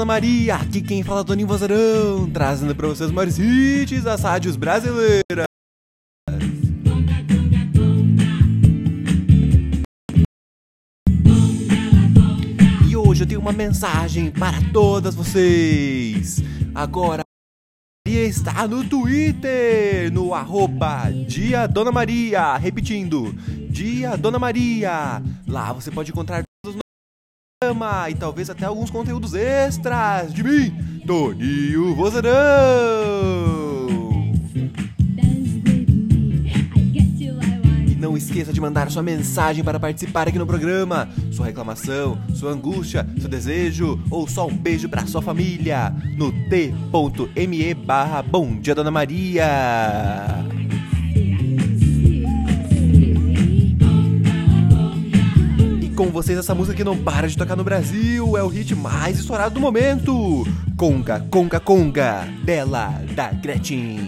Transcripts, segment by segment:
Dona Maria, aqui quem fala é Toninho Vozarão, trazendo pra vocês os maiores hits das rádios brasileiras. E hoje eu tenho uma mensagem para todas vocês. Agora Maria está no Twitter, no arroba Dia Dona Maria, repetindo, Dia Dona Maria. Lá você pode encontrar e talvez até alguns conteúdos extras de mim, Toninho Vozarão. E não esqueça de mandar sua mensagem para participar aqui no programa, sua reclamação, sua angústia, seu desejo ou só um beijo para sua família no t.me barra Bom Dia Dona Maria. com vocês essa música que não para de tocar no Brasil, é o hit mais estourado do momento. Conga, Conga, Conga, dela da Gretchen.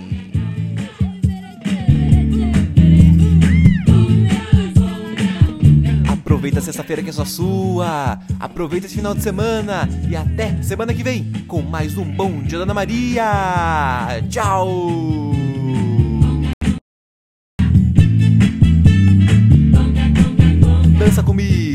Aproveita sexta-feira que é só sua. Aproveita esse final de semana e até semana que vem com mais um Bom Dia da Ana Maria. Tchau! Dança comigo!